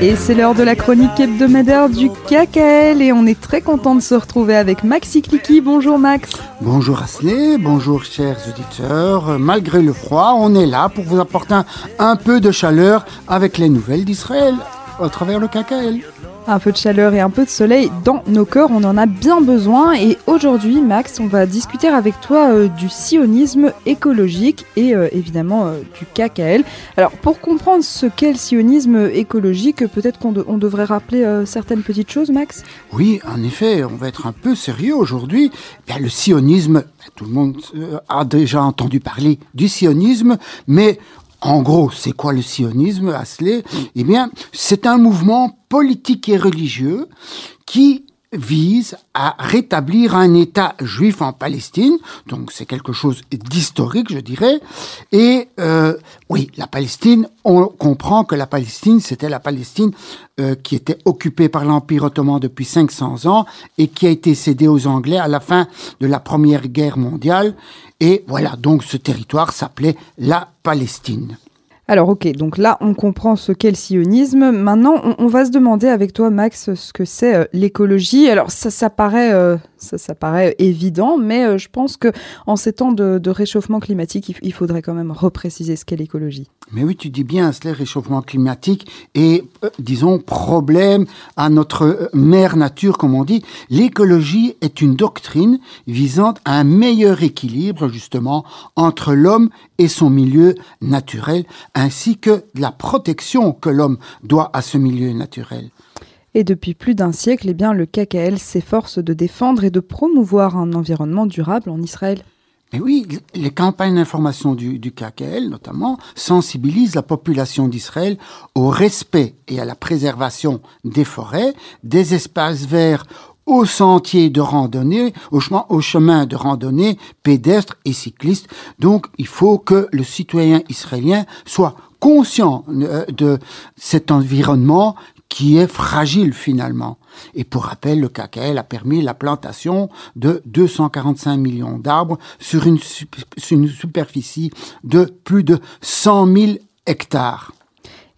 Et c'est l'heure de la chronique hebdomadaire du KKL et on est très content de se retrouver avec Maxi Clicky. Bonjour Max. Bonjour Asley, bonjour chers auditeurs. Malgré le froid, on est là pour vous apporter un, un peu de chaleur avec les nouvelles d'Israël au travers le KKL. Un peu de chaleur et un peu de soleil dans nos cœurs, on en a bien besoin. Et aujourd'hui, Max, on va discuter avec toi euh, du sionisme écologique et euh, évidemment euh, du KKL. Alors, pour comprendre ce qu'est le sionisme écologique, peut-être qu'on de- on devrait rappeler certaines petites choses, Max? Oui, en effet, on va être un peu sérieux aujourd'hui. Le sionisme, tout le monde a déjà entendu parler du sionisme, mais en gros, c'est quoi le sionisme, Asley Eh bien, c'est un mouvement politique et religieux qui vise à rétablir un État juif en Palestine. Donc c'est quelque chose d'historique, je dirais. Et euh, oui, la Palestine, on comprend que la Palestine, c'était la Palestine euh, qui était occupée par l'Empire ottoman depuis 500 ans et qui a été cédée aux Anglais à la fin de la Première Guerre mondiale. Et voilà, donc ce territoire s'appelait la Palestine. Alors ok, donc là on comprend ce qu'est le sionisme. Maintenant on, va se demander avec toi Max ce que c'est euh, l'écologie. Alors ça, ça, paraît, euh, évident, mais euh, je pense que en ces temps de, réchauffement climatique, il, faudrait quand même repréciser ce qu'est l'écologie. Mais oui, tu dis bien, c'est réchauffement climatique et, disons, problème à notre mère nature, comme on dit. L'écologie est une doctrine visant à un meilleur équilibre, justement, entre l'homme et son milieu naturel, ainsi que la protection que l'homme doit à ce milieu naturel. Et depuis plus d'un siècle, eh bien, le KKL s'efforce de défendre et de promouvoir un environnement durable en Israël. Mais oui, les campagnes d'information du, du KKL, notamment, sensibilisent la population d'Israël au respect et à la préservation des forêts, des espaces verts, aux sentiers de randonnée, aux chemins, de randonnée pédestres et cyclistes. Donc, il faut que le citoyen israélien soit conscient euh, de cet environnement qui est fragile finalement. Et pour rappel, le KKL a permis la plantation de 245 millions d'arbres sur une, sur une superficie de plus de 100 000 hectares.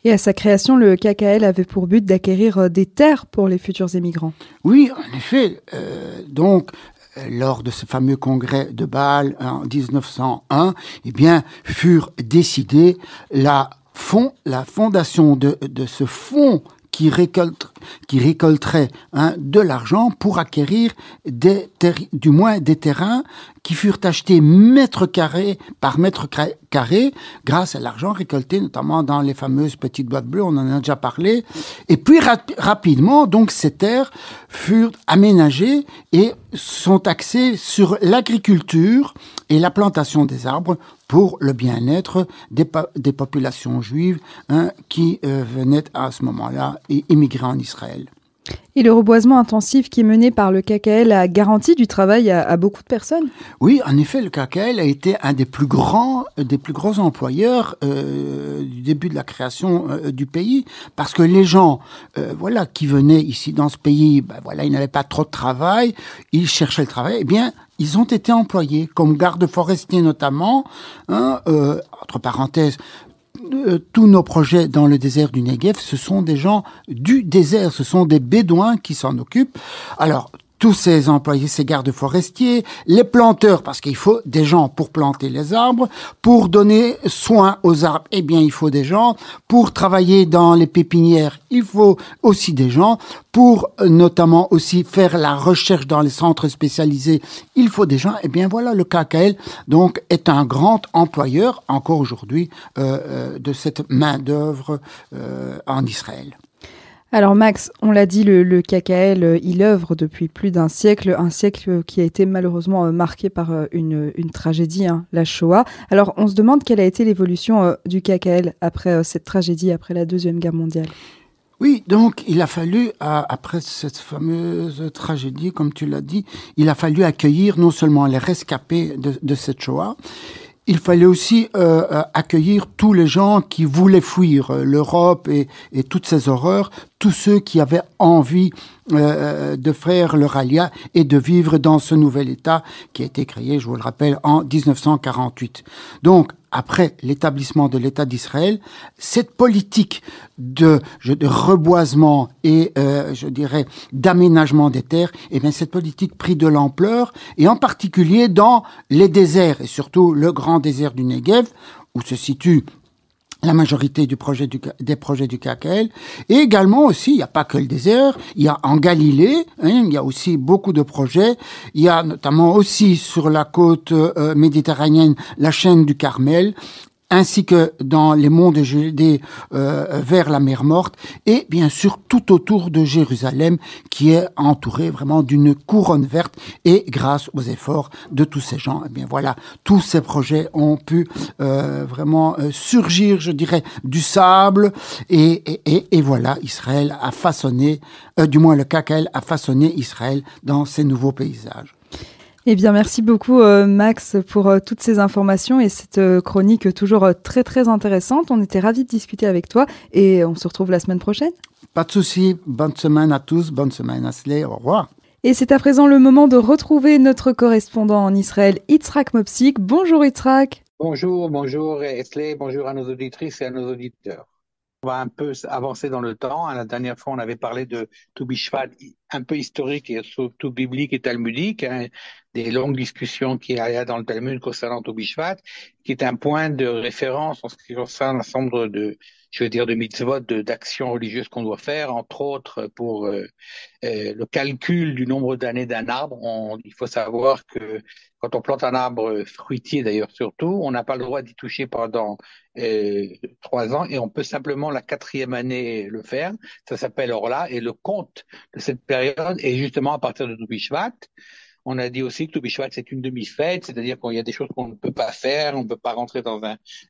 Et à sa création, le KKL avait pour but d'acquérir euh, des terres pour les futurs émigrants. Oui, en effet. Euh, donc, euh, lors de ce fameux congrès de Bâle en 1901, eh bien, furent décidés la, fond, la fondation de, ce fonds qui, récolte, qui récolterait hein, de l'argent pour acquérir du moins des terrains qui furent achetés mètre carré par mètre carré grâce à l'argent récolté notamment dans les fameuses petites boîtes bleues, on en a déjà parlé. Et puis rap rapidement, donc ces terres furent aménagées et sont axées sur l'agriculture et la plantation des arbres pour le bien-être des, po des, populations juives hein, qui euh, venaient à ce moment-là et immigraient en Israël. Et le reboisement intensif qui est mené par le KKL a garanti du travail à, beaucoup de personnes Oui, en effet, le KKL a été un des plus grands, des plus gros employeurs euh, du début de la création euh, du pays, parce que les gens, euh, voilà, qui venaient ici dans ce pays, ben, voilà, ils n'avaient pas trop de travail, ils cherchaient le travail. Eh bien, ils ont été employés comme gardes forestiers notamment, hein, euh, entre parenthèses, euh, tous nos projets dans le désert du Negev, ce sont des gens du désert, ce sont des bédouins qui s'en occupent. Alors, tous ces employés, ces gardes forestiers, les planteurs, parce qu'il faut des gens pour planter les arbres, pour donner soin aux arbres, eh bien, il faut des gens, pour travailler dans les pépinières, il faut aussi des gens, pour notamment aussi faire la recherche dans les centres spécialisés, il faut des gens, eh bien, voilà, le KKL, donc, est un grand employeur, encore aujourd'hui, euh, euh, de cette main-d'œuvre euh, en Israël. Alors Max, on l'a dit, le, le, KKL, il œuvre depuis plus d'un siècle, un siècle qui a été malheureusement euh, marqué par une, une tragédie, hein, la Shoah. Alors on se demande quelle a été l'évolution euh, du KKL après euh, cette tragédie, après la Deuxième Guerre mondiale. Oui, donc il a fallu, après cette fameuse tragédie, comme tu l'as dit, il a fallu accueillir non seulement les rescapés de, cette Shoah, il fallait aussi euh, accueillir tous les gens qui voulaient fuir euh, l'Europe et, et, toutes ces horreurs, tous ceux qui avaient envie euh, de faire leur alia et de vivre dans ce nouvel État qui a été créé, je vous le rappelle, en 1948. Donc, après l'établissement de l'État d'Israël, cette politique de, de reboisement et, euh, je dirais, d'aménagement des terres, eh bien, cette politique prit de l'ampleur, et en particulier dans les déserts, et surtout le grand désert du Negev, où se situe la majorité des projets du KKL. Et également aussi, il n'y a pas que le désert, il y a en Galilée, hein, il y a aussi beaucoup de projets. Il y a notamment aussi sur la côte euh, méditerranéenne la chaîne du Carmel ainsi que dans les monts de Judée euh, vers la mer Morte, et bien sûr tout autour de Jérusalem, qui est entouré vraiment d'une couronne verte, et grâce aux efforts de tous ces gens, et eh bien voilà, tous ces projets ont pu euh, vraiment euh, surgir, je dirais, du sable, et, et, et, voilà, Israël a façonné, du moins le KKL a façonné Israël dans ces nouveaux paysages. Eh bien, merci beaucoup euh, Max pour euh, toutes ces informations et cette euh, chronique toujours très très intéressante. On était ravis de discuter avec toi et on se retrouve la semaine prochaine. Pas de souci. Bonne semaine à tous. Bonne semaine à Slay. Au revoir. Et c'est à présent le moment de retrouver notre correspondant en Israël, Itzrak Mopsik. Bonjour Itzrak. Bonjour, bonjour Esley, bonjour à nos auditrices et à nos auditeurs. On va un peu avancer dans le temps. La dernière fois, on avait parlé de Toubishvat, un peu historique et surtout biblique et talmudique, hein, des longues discussions qu'il y a dans le Talmud concernant Toubishvat, qui est un point de référence en ce qui concerne l'ensemble de, je veux dire, de mitzvot, d'actions religieuses qu'on doit faire, entre autres pour euh, euh, le calcul du nombre d'années d'un arbre. Il faut savoir que quand on plante un arbre fruitier, d'ailleurs surtout, on n'a pas le droit d'y toucher pendant euh, trois ans et on peut simplement la quatrième année le faire. Ça s'appelle Orla et le compte de cette période est justement à partir de Toubishvat. On a dit aussi que Toubishvat, c'est une demi-fête, c'est-à-dire qu'il y a des choses qu'on ne peut pas faire, on ne peut pas rentrer dans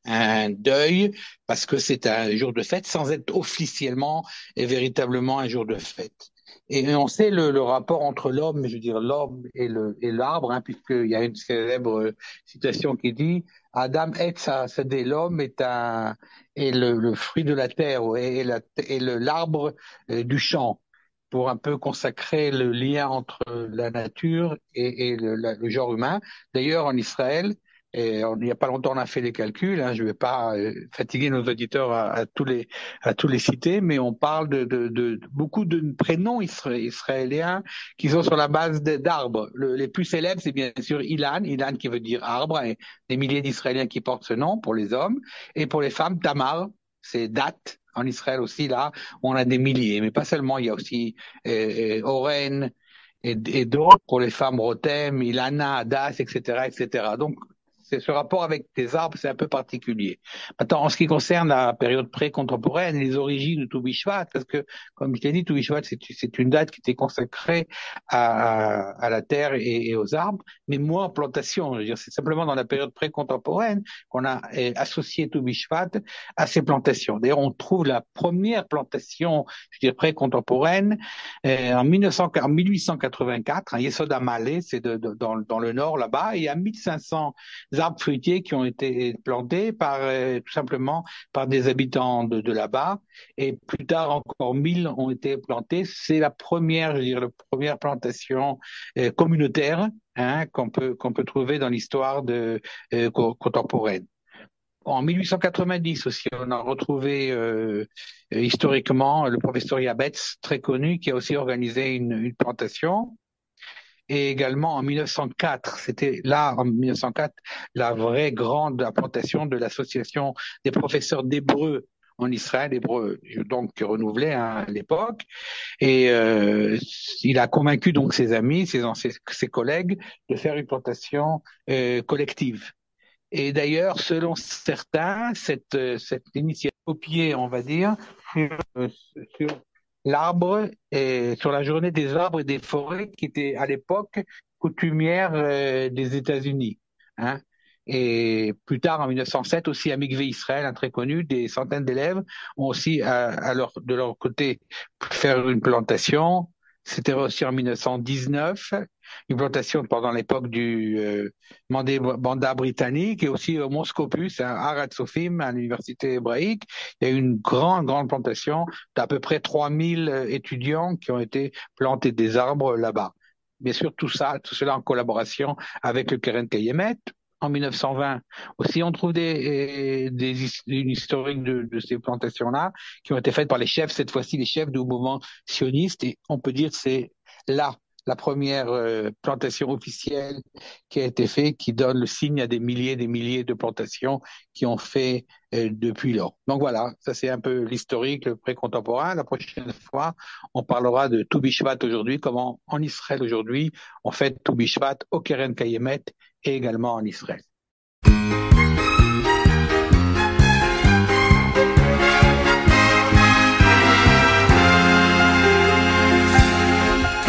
un, deuil, parce que c'est un jour de fête sans être officiellement et véritablement un jour de fête. Et on sait le, le rapport entre l'homme, je veux dire l'homme et et l'arbre, hein, puisqu'il y a une célèbre citation qui dit Adam est ça, c'est l'homme est un est le, fruit de la terre et, et l'arbre euh, du champ pour un peu consacrer le lien entre la nature et, le, genre humain. D'ailleurs, en Israël, il n'y a pas longtemps, on a fait les calculs. Hein, je ne vais pas euh, fatiguer nos auditeurs à, tous les à tous les citer, mais on parle de, beaucoup de prénoms israéliens qui sont sur la base d'arbres. Le, les plus célèbres, c'est bien sûr Ilan, Ilan qui veut dire arbre, et des milliers d'Israéliens qui portent ce nom pour les hommes, et pour les femmes, Tamar, c'est date en Israël aussi, là, on a des milliers, mais pas seulement, il y a aussi euh, euh Oren et, d'autres pour les femmes Rotem, Ilana, Adas, etc., etc. Donc, c'est ce rapport avec des arbres, c'est un peu particulier. Maintenant, en ce qui concerne la période pré-contemporaine, les origines de Toubishvat, parce que, comme je t'ai dit, Toubishvat, c'est une date qui était consacrée à, la terre et, aux arbres, mais moins en plantation. C'est simplement dans la période pré-contemporaine qu'on a associé Toubishvat à ces plantations. D'ailleurs, on trouve la première plantation, je dirais, pré-contemporaine eh, en, 1900, en 1884, à Yesod Amalé, c'est dans le nord là-bas, et à 1500 arbres fruitiers qui ont été plantés par euh, tout simplement par des habitants de, là-bas. Et plus tard encore mille ont été plantés. C'est la première, je dire, la première plantation euh, communautaire hein, qu'on peut qu'on peut trouver dans l'histoire euh, contemporaine. En 1890 aussi, on a retrouvé historiquement le professeur Yabetz, très connu, qui a aussi organisé une plantation et également en 1904, c'était là en 1904 la vraie grande implantation de l'association des professeurs d'hébreu en Israël, hébreu donc renouvelé hein, à l'époque, et euh, il a convaincu donc ses amis, ses, collègues de faire une plantation euh, collective. Et d'ailleurs, selon certains, cette, cette initiative copiée, on va dire, sur, sur l'arbre et sur la journée des arbres et des forêts qui était à l'époque coutumière euh, des États-Unis. Hein. Et plus tard, en 1907, aussi à Mikvé Israël, un très connu, des centaines d'élèves ont aussi, à, leur, de leur côté, faire une plantation. C'était aussi en 1919, une plantation pendant l'époque du euh, mandat britannique et aussi au Mont Scopus, à Arat Sophim, à l'université hébraïque. Il y a eu une grande, grande plantation d'à peu près 3000 euh, étudiants qui ont été plantés des arbres là-bas. Bien sûr, tout ça, tout cela en collaboration avec le Keren Kayemet, en 1920. Aussi, on trouve des, des, une historique de, de ces plantations-là qui ont été faites par les chefs, cette fois-ci les chefs du mouvement sioniste, et on peut dire c'est là la première euh, plantation officielle qui a été faite, qui donne le signe à des milliers et des milliers de plantations qui ont fait euh, depuis lors. Donc voilà, ça c'est un peu l'historique, le précontemporain. La prochaine fois, on parlera de Toubishvat aujourd'hui, comment en Israël aujourd'hui, on fait Toubishvat au Keren Kayemet et également en Israël.